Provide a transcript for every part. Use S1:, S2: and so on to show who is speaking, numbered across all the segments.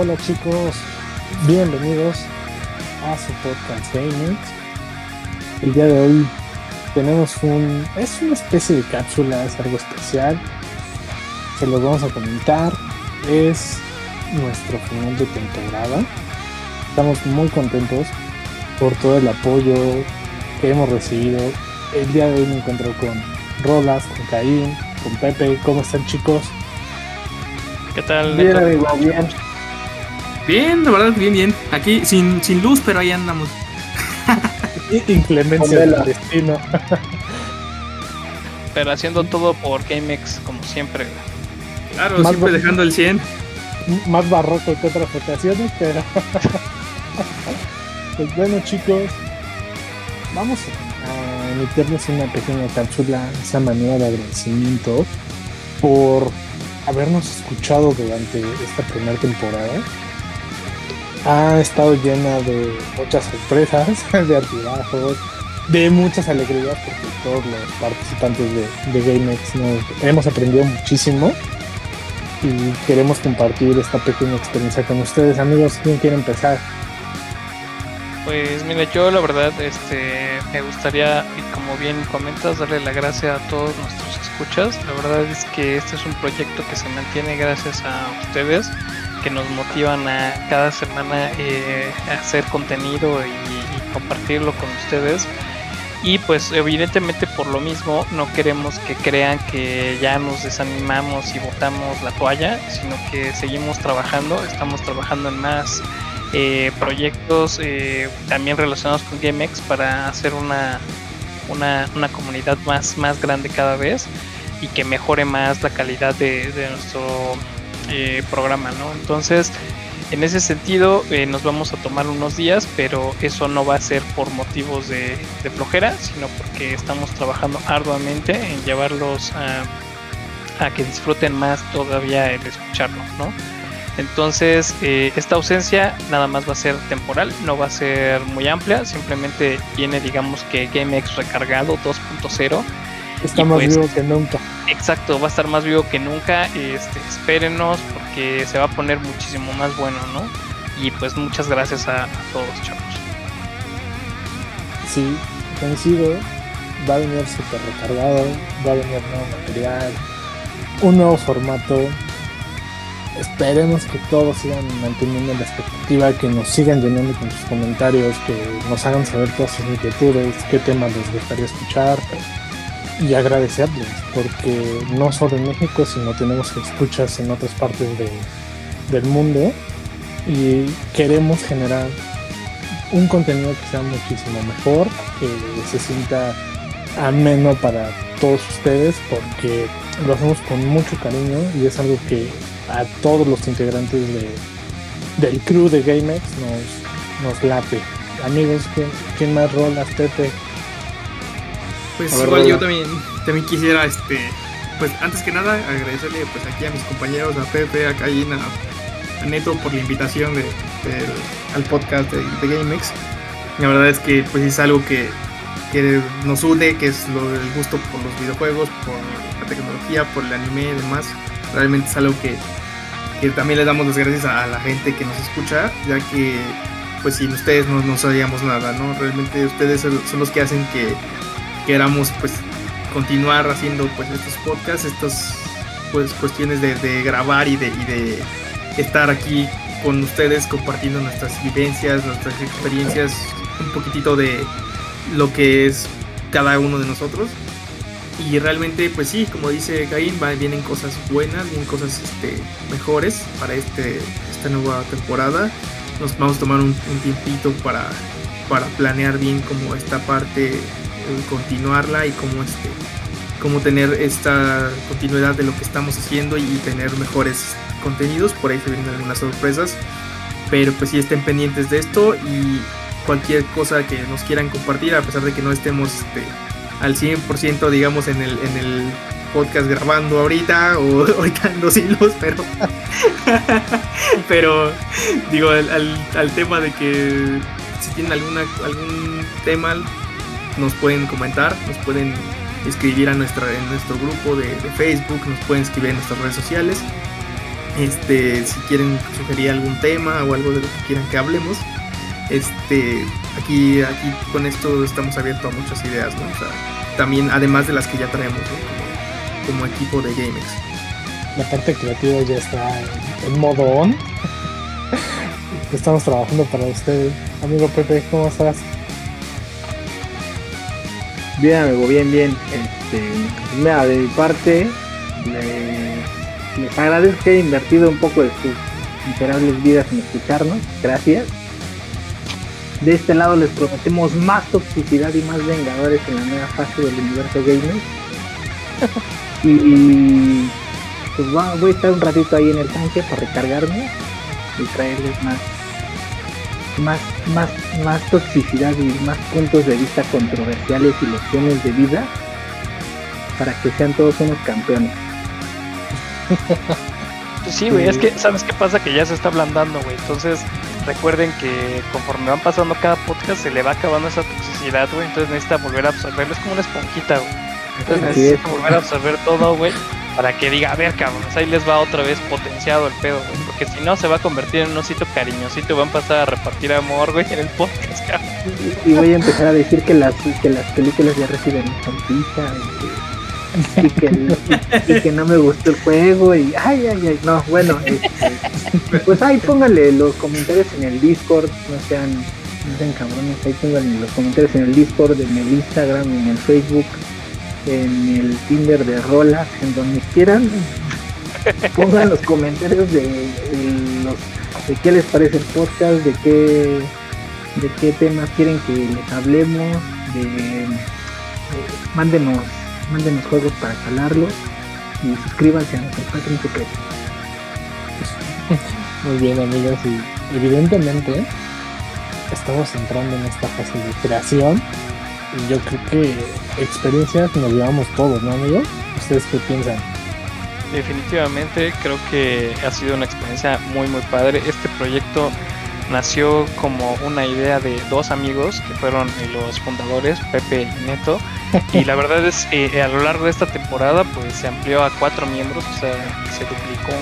S1: Hola, chicos, bienvenidos a su podcast Gaming. El día de hoy tenemos un. Es una especie de cápsula, es algo especial. Se los vamos a comentar. Es nuestro final de temporada. Estamos muy contentos por todo el apoyo que hemos recibido. El día de hoy me encuentro con Rolas, con Caín, con Pepe. ¿Cómo están chicos?
S2: ¿Qué tal?
S1: Bien, amigo, bien.
S3: Bien, la verdad, bien, bien. Aquí sin, sin luz, pero ahí andamos.
S1: Inclemencia del destino.
S2: Pero haciendo todo por GameX, como siempre.
S3: Claro,
S1: Más
S3: siempre dejando el 100.
S1: Más barroco que otras ocasiones, pero. pues bueno, chicos, vamos a emitirles una pequeña cápsula, esa manera de agradecimiento por habernos escuchado durante esta primera temporada. Ha estado llena de muchas sorpresas, de altibajos, de muchas alegrías, porque todos los participantes de, de GameX nos hemos aprendido muchísimo y queremos compartir esta pequeña experiencia con ustedes, amigos. ¿Quién quiere empezar?
S2: Pues mira, yo la verdad este, me gustaría, como bien comentas, darle la gracia a todos nuestros escuchas. La verdad es que este es un proyecto que se mantiene gracias a ustedes, que nos motivan a cada semana eh, hacer contenido y, compartirlo con ustedes. Y pues evidentemente por lo mismo no queremos que crean que ya nos desanimamos y botamos la toalla, sino que seguimos trabajando, estamos trabajando en más eh, proyectos eh, también relacionados con GameX para hacer una, una, una comunidad más, más grande cada vez y que mejore más la calidad de nuestro eh, programa, ¿no? Entonces, en ese sentido, eh, nos vamos a tomar unos días, pero eso no va a ser por motivos de, flojera, sino porque estamos trabajando arduamente en llevarlos a, a que disfruten más todavía el escucharlo, ¿no? Entonces, eh, esta ausencia nada más va a ser temporal, no va a ser muy amplia, simplemente viene, digamos que GameX recargado 2.0.
S1: Está
S2: Y
S1: más
S2: pues-
S1: vivo que nunca.
S2: Exacto, va a estar más vivo que nunca. Este, espérenos porque se va a poner muchísimo más bueno, ¿no? Y pues muchas gracias a, a todos, chavos.
S1: Sí, coincido. Va a venir súper recargado, va a venir nuevo material, un nuevo formato. Esperemos que todos sigan manteniendo la expectativa, que nos sigan llenando con sus comentarios, que nos hagan saber todas sus inquietudes, qué temas les gustaría escuchar y agradecerles, porque no solo en México, sino tenemos escuchas en otras partes de- del mundo y queremos generar un contenido que sea muchísimo mejor, que se sienta ameno para todos ustedes, porque lo hacemos con mucho cariño y es algo que a todos los integrantes de, del crew de GameX nos, nos late. Amigos, ¿quién, más rolas, Pepe?
S3: Pues
S1: ver,
S3: igual yo también, también quisiera, este, pues antes que nada, agradecerle pues aquí a mis compañeros, a Pepe, a Caín, a, a Neto por la invitación de, al podcast de, de GameX. La verdad es que pues es algo que, que nos une, que es lo del gusto por los videojuegos, por la tecnología, por el anime y demás. Realmente es algo que, que también le damos las gracias a, a la gente que nos escucha, ya que pues sin ustedes no, no sabíamos nada, ¿no? Realmente ustedes son los que hacen que queramos pues continuar haciendo pues estos podcasts, estas pues cuestiones de, grabar y de, estar aquí con ustedes compartiendo nuestras vivencias, nuestras experiencias, un poquitito de lo que es cada uno de nosotros. Y realmente, pues sí, como dice Caín, vienen cosas buenas, vienen cosas este, mejores para este, esta nueva temporada. Nos vamos a tomar un, un tiempito para, para planear bien como esta parte, continuarla y cómo, este, cómo tener esta continuidad de lo que estamos haciendo y tener mejores contenidos. Por ahí se vienen algunas sorpresas. Pero pues sí estén pendientes de esto y cualquier cosa que nos quieran compartir, a pesar de que no estemos este, al 100% digamos en el, en el podcast grabando ahorita o ahorita en los pero pero digo al, al- al tema de que si tienen alguna algún tema nos pueden comentar, nos pueden escribir a nuestra en nuestro grupo de, Facebook, nos pueden escribir en nuestras redes sociales Este, si quieren sugerir algún tema o algo de lo que quieran que hablemos, este, aquí, aquí con esto estamos abiertos a muchas ideas, ¿no? También además de las que ya traemos, como, equipo de GameX.
S1: La parte creativa ya está en modo on. Estamos trabajando para ustedes. Amigo Pepe, ¿cómo estás?
S4: Bien, amigo, bien, bien. Este, mira, de mi parte, les, les agradezco que haya invertido un poco de sus miserables vidas en escucharnos. Gracias. De este lado les prometemos más toxicidad y más vengadores en la nueva fase del universo gamer. y pues voy a estar un ratito ahí en el tanque para recargarme y traerles más más, más, más toxicidad y más puntos de vista controversiales y lecciones de vida para que sean todos unos campeones.
S2: Pues sí, güey, es que, ¿sabes qué pasa? Que ya se está ablandando, güey. Entonces, recuerden que conforme van pasando cada podcast, se le va acabando esa toxicidad, güey. Entonces necesita volver a absorberlo. Es como una esponjita, güey. Entonces necesita volver a absorber todo, güey para que diga, a ver, cabrón, ahí les va otra vez potenciado el pedo, güey. Porque si no, se va a convertir en un osito cariñosito y van a pasar a repartir amor, güey, en el podcast, cabrón.
S4: Y voy a empezar a decir que las, que las películas ya reciben son y, y, que, y, que no me gustó el juego y ay ay ay no bueno este, pues ahí pónganle los comentarios en el discord no sean no sean cabrones ahí pónganle los comentarios en el discord en el instagram en el facebook en el Tinder de Rolas, en donde quieran. Pongan los comentarios de, qué les parece el podcast, de qué, de qué temas quieren que les hablemos, de, mándenos, mándenos juegos para calarlos y suscríbanse a nuestro Patreon secreto.
S1: Muy bien amigos y evidentemente estamos entrando en esta fase de creación yo creo que experiencias nos llevamos todos, ¿no, amigo? ¿Ustedes qué piensan?
S2: Definitivamente creo que ha sido una experiencia muy muy padre. Este proyecto nació como una idea de dos amigos que fueron los fundadores, Pepe y Neto. Y la verdad es que eh, a lo largo de esta temporada pues se amplió a cuatro miembros, o sea, se duplicó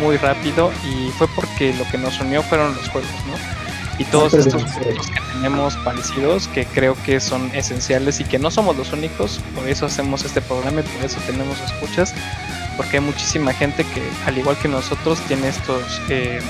S2: muy rápido y fue porque lo que nos unió fueron los juegos, ¿no? Y todos estos que tenemos parecidos que creo que son esenciales y que no somos los únicos, por eso hacemos este programa y por eso tenemos escuchas, porque hay muchísima gente que al igual que nosotros tiene estos eh,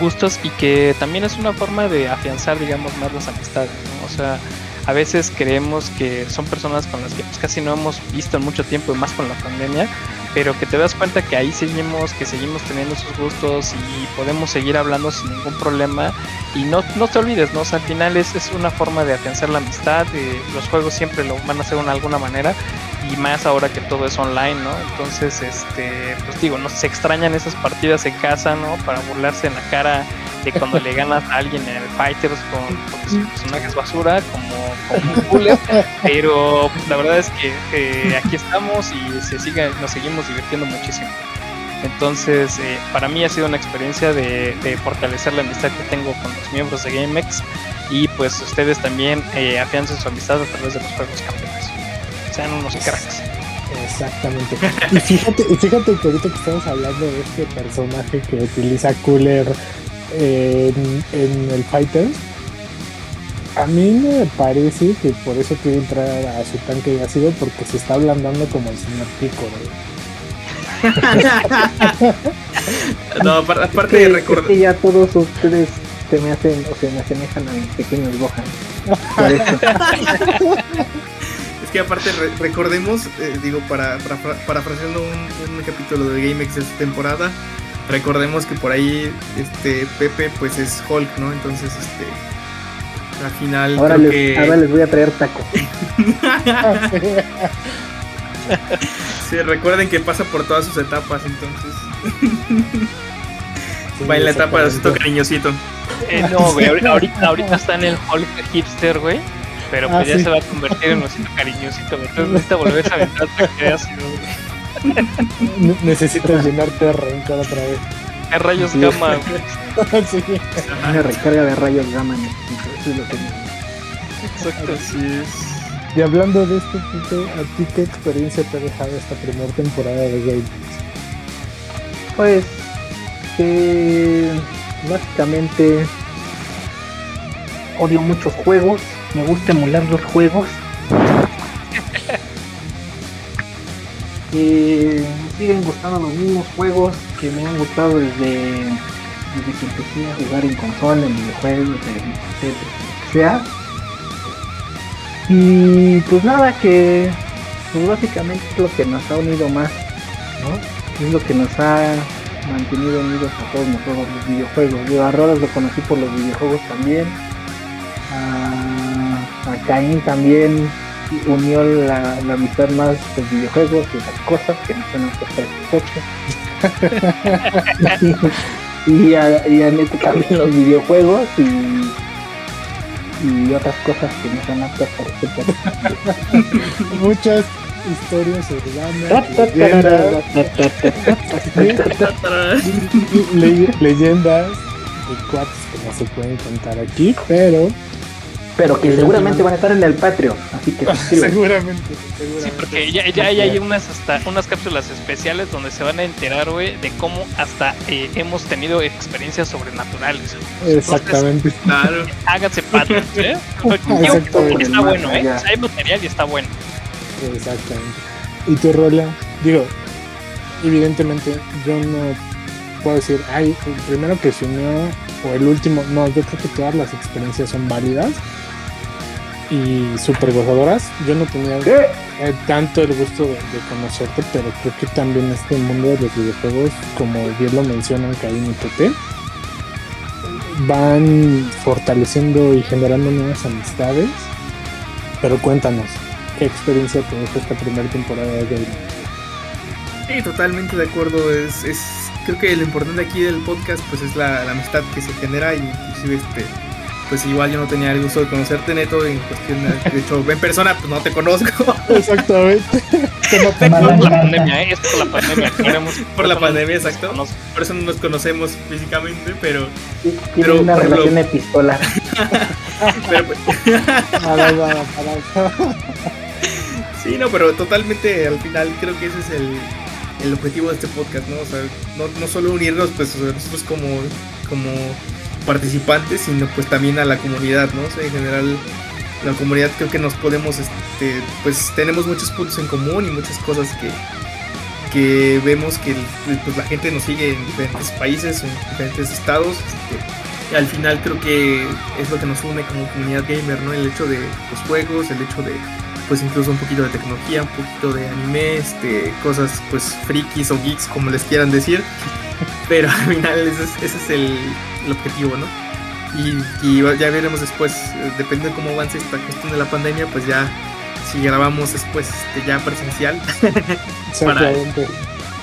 S2: gustos y que también es una forma de afianzar digamos más las amistades, o sea, a veces creemos que son personas con las que pues, casi no hemos visto en mucho tiempo y más con la pandemia, pero que te das cuenta que ahí seguimos, que seguimos teniendo sus gustos y podemos seguir hablando sin ningún problema. Y no, no te olvides, ¿no? al final es, es una forma de afianzar la amistad, los juegos siempre lo van a hacer de alguna manera y más ahora que todo es online, ¿no? Entonces, este, pues digo, no se extrañan esas partidas en casa, ¿no? Para burlarse en la cara de cuando le ganas a alguien en el Fighters con, porque su personaje es basura, como, como pero la verdad es que eh, aquí estamos y se sigue, nos seguimos divirtiendo muchísimo. Entonces, eh, para mí ha sido una experiencia de, fortalecer la amistad que tengo con los miembros de GameX y pues ustedes también eh, afiancen su amistad a través de los juegos campeones. Sean unos cracks.
S1: Exactamente. Y fíjate, fíjate que ahorita que estamos hablando de este personaje que utiliza Cooler en, el Fighter, a mí me parece que por eso quiere entrar a su tanque de ácido porque se está ablandando como el señor Pico.
S3: no, aparte de recordar.
S4: que ya todos ustedes se me hacen o se me asemejan a mis pequeños Gohan.
S3: es que aparte recordemos, eh, digo, para, para, parafraseando un, un capítulo de GameX de esta temporada, recordemos que por ahí este Pepe pues es Hulk, ¿no? Entonces este al final
S4: ahora, les, ahora les voy a traer taco.
S3: sí, recuerden que pasa por todas sus etapas, entonces. Va en la etapa de osito cariñosito.
S2: Eh, no, güey, ahorita, ahorita está en el Hulk hipster, güey. Pero pues ah, ya se va a convertir en osito cariñosito, güey. Entonces necesita volver a aventar que ha sido,
S1: Necesitas llenarte de rencor otra vez.
S2: De rayos gamma,
S4: sí. Una recarga de rayos gamma, eso es lo que
S2: Exacto, así es.
S1: Y hablando de esto, ¿a ti qué experiencia te ha dejado esta primera temporada de Games?
S4: Pues que básicamente odio muchos juegos, me gusta emular los juegos. Me siguen gustando los mismos juegos que me han gustado desde, desde que empecé a jugar en consola, en videojuegos, etc. sea. Y pues nada, que pues básicamente es lo que nos ha unido más, ¿no? Es lo que nos ha mantenido unidos a todos nosotros los videojuegos. Yo a Rodas lo conocí por los videojuegos también. A Caín también unió la, la amistad más los videojuegos y las cosas que no son aptas para el coche. y, a, y a Neto también los videojuegos y y otras cosas que no son aptas para este.
S1: Muchas historias urbanas, leyendas, le- leyendas de cuates que no se pueden contar aquí, pero
S4: Pero que seguramente van a estar en el Patreon, así que suscríbanse.
S1: seguramente,
S2: Sí,
S1: seguramente.
S2: porque ya, ya, ya hay unas hasta unas cápsulas especiales donde se van a enterar, güey, de cómo hasta eh, hemos tenido experiencias sobrenaturales.
S1: Exactamente.
S3: Claro.
S2: Háganse patos, ¿eh?
S1: Exactamente.
S2: está bueno, ¿eh?
S4: Ya.
S2: O sea, hay material y está bueno.
S1: Exactamente. ¿Y tu rola? Digo, evidentemente yo no puedo decir, ay, el primero que se unió o el último. No, yo creo que todas las experiencias son válidas y súper gozadoras. Yo no tenía eh, tanto el gusto de, de conocerte, pero creo que también este mundo de los videojuegos, como bien lo mencionan Caín y Pepe, van fortaleciendo y generando nuevas amistades. Pero cuéntanos, ¿qué experiencia te dejó esta primera temporada de Game?
S3: Sí, totalmente de acuerdo. Es, es, creo que lo importante aquí del podcast pues es la, la amistad que se genera y inclusive este pues igual yo no tenía el gusto de conocerte neto en cuestión de, de hecho en persona pues no te conozco
S1: Exactamente. Que no te
S2: Es por la pandemia, ¿eh? Es por la pandemia. Queremos,
S3: por la pandemia,
S2: nos-
S3: exacto.
S2: nos-
S3: por eso no nos conocemos físicamente pero
S4: Tiene
S3: Pero,
S4: una
S3: por
S4: relación epistolar.
S3: pero pues,
S1: Para, para, para.
S3: Sí, no, pero totalmente al final creo que ese es el, el objetivo de este podcast, ¿no? O sea, no, no solo unirnos, pues nosotros como, como participantes, sino pues también a la comunidad, ¿no? En general la comunidad creo que nos podemos, este, pues tenemos muchos puntos en común y muchas cosas que, que vemos que pues, la gente nos sigue en diferentes países, en diferentes estados. este, al final creo que es lo que nos une como comunidad gamer, ¿no? El hecho de los juegos, el hecho de pues incluso un poquito de tecnología, un poquito de anime, este, cosas pues frikis o geeks como les quieran decir, pero al final ese es, ese es el, el objetivo, ¿no? Y, y ya veremos después, eh, depende de cómo avance esta cuestión de la pandemia, pues ya si grabamos después este, ya presencial,
S1: Exactamente.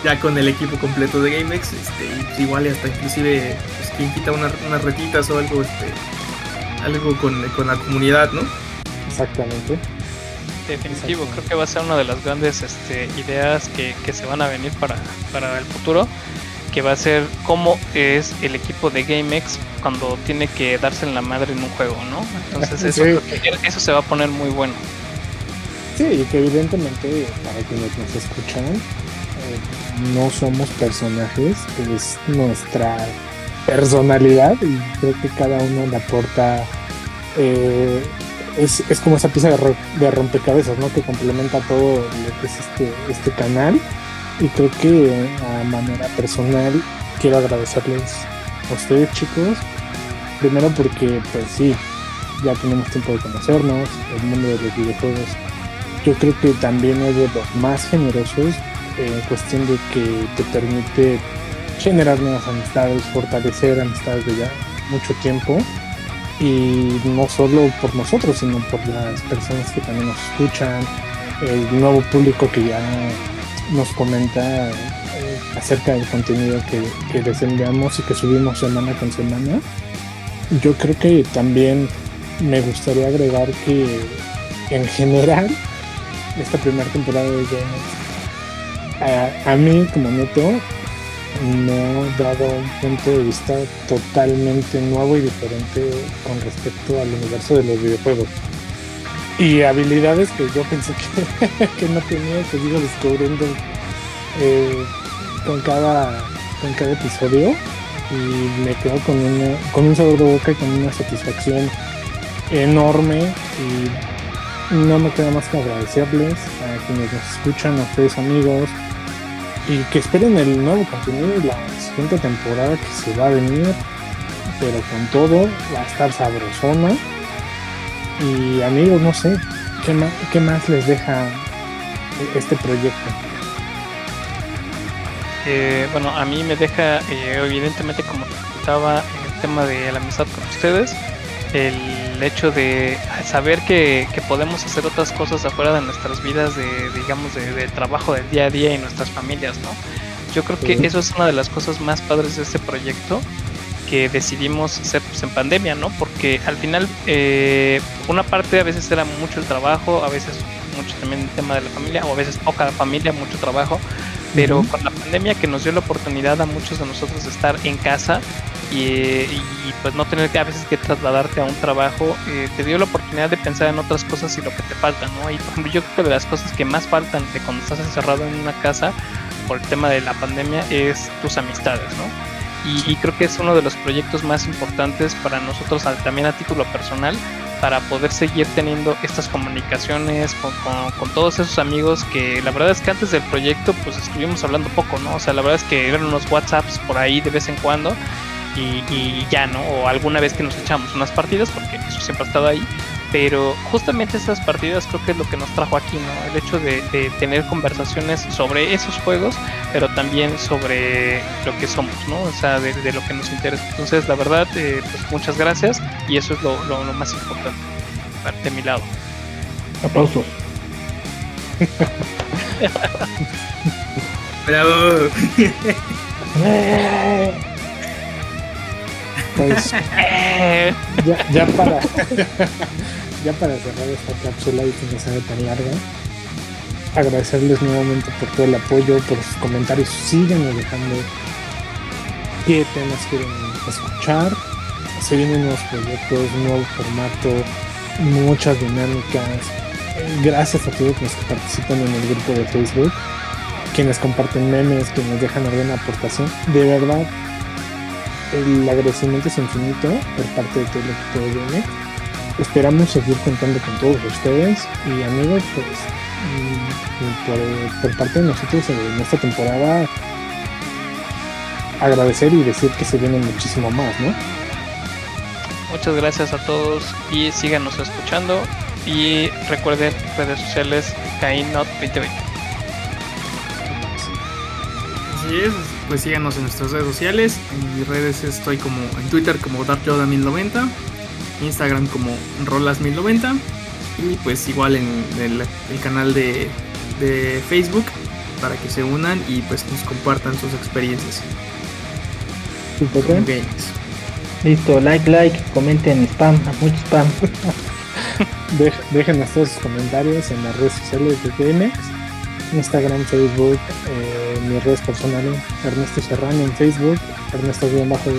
S3: ya con el equipo completo de GameX, este, pues igual y hasta inclusive pues, quien quita una- unas retitas o algo, este, algo con, con la comunidad, ¿no?
S1: Exactamente.
S2: Definitivo, creo que va a ser una de las grandes este, ideas que, que se van a venir para, para el futuro, que va a ser cómo es el equipo de GameX cuando tiene que darse en la madre en un juego, ¿no? Entonces eso,
S1: Sí.
S2: creo que eso se va a poner muy bueno.
S1: Sí, y que evidentemente para quienes nos escuchan, eh, no somos personajes, es nuestra personalidad y creo que cada uno le aporta, eh, es, es como esa pieza de, ro- de rompecabezas, ¿no? Que complementa todo lo que es este, este canal y creo que a manera personal quiero agradecerles a ustedes chicos, primero porque pues sí, ya tenemos tiempo de conocernos, el mundo de los videojuegos. Yo creo que también es de los más generosos eh, en cuestión de que te permite generar nuevas amistades, fortalecer amistades de ya mucho tiempo. Y no solo por nosotros, sino por las personas que también nos escuchan, el nuevo público que ya nos comenta eh, acerca del contenido que, que y que subimos semana con semana. Yo creo que también me gustaría agregar que en general esta primera temporada de Games a, a mí como neto me ha dado un punto de vista totalmente nuevo y diferente con respecto al universo de los videojuegos y habilidades que yo pensé que, que no tenía que sigo descubriendo eh, con cada con cada episodio. Y me quedo con, una, con un sabor de boca y con una satisfacción enorme. Y no me queda más que agradecerles a quienes nos escuchan, a ustedes amigos. Y que esperen el nuevo contenido la siguiente temporada que se va a venir pero con todo va a estar sabrosona y amigos no sé qué más, qué más les deja este proyecto
S2: eh, bueno, a mí me deja, eh, evidentemente, como comentaba, el tema de la amistad con ustedes, el hecho de saber que, podemos hacer otras cosas afuera de nuestras vidas, de, digamos, de, trabajo del día a día y nuestras familias, ¿no? Yo creo que eso es una de las cosas más padres de este proyecto que decidimos hacer pues, en pandemia, ¿no? Al final, eh, una parte a veces era mucho el trabajo, a veces mucho también el tema de la familia, o a veces poca familia, mucho trabajo, pero con la pandemia que nos dio la oportunidad a muchos de nosotros de estar en casa y, pues no tener que a veces que trasladarte a un trabajo, eh, te dio la oportunidad de pensar en otras cosas y lo que te falta, ¿no? Y por ejemplo, yo creo que de las cosas que más faltan de cuando estás encerrado en una casa por el tema de la pandemia es tus amistades, ¿no? Y, creo que es uno de los proyectos más importantes para nosotros también a título personal para poder seguir teniendo estas comunicaciones con, con, todos esos amigos que la verdad es que antes del proyecto pues estuvimos hablando poco, ¿no? O sea, la verdad es que eran unos WhatsApps por ahí de vez en cuando y, y ya, ¿no? O alguna vez que nos echamos unas partidas porque eso siempre ha estado ahí pero justamente esas partidas creo que es lo que nos trajo aquí, ¿no? El hecho de, tener conversaciones sobre esos juegos, pero también sobre lo que somos, ¿no? O sea, de, lo que nos interesa. Entonces, la verdad, eh, pues muchas gracias y eso es lo, más importante de mi lado.
S4: Aplausos.
S3: Bravo.
S1: Pues, ya, ya para ya para cerrar esta cápsula y que no sea tan larga, agradecerles nuevamente por todo el apoyo, por sus comentarios. Síganme dejando qué temas quieren escuchar. Se vienen nuevos proyectos, nuevo formato, muchas dinámicas. Gracias a todos los que participan en el grupo de Facebook, quienes comparten memes, quienes dejan alguna aportación. De verdad, el agradecimiento es infinito por parte de todo el equipo de GameX esperamos seguir contando con todos ustedes y amigos, pues por, parte de nosotros en esta temporada agradecer y decir que se viene muchísimo más, ¿no?
S2: Muchas gracias a todos y síganos escuchando y recuerden redes sociales Kainot 2020.
S3: Así es, pues síganos en nuestras redes sociales. En mis redes estoy como en Twitter como DarkYoda1090 Instagram como Rolas1090 y pues igual en el, canal de, Facebook para que se unan y pues nos compartan sus experiencias.
S4: Listo, like, like, comenten spam, mucho spam.
S1: Dejen todos sus comentarios en las redes sociales de GameX, Instagram, Facebook, eh, mis redes personales, Ernesto Serrano en Facebook, Ernesto bajo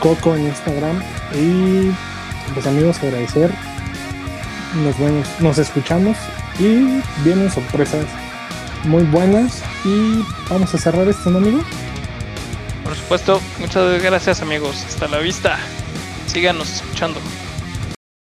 S1: Coco en Instagram y pues amigos, agradecer. Nos nos escuchamos y vienen sorpresas muy buenas. Y vamos a cerrar esto, ¿no, amigos?
S2: Por supuesto, muchas gracias, amigos. Hasta la vista. Síganos escuchando.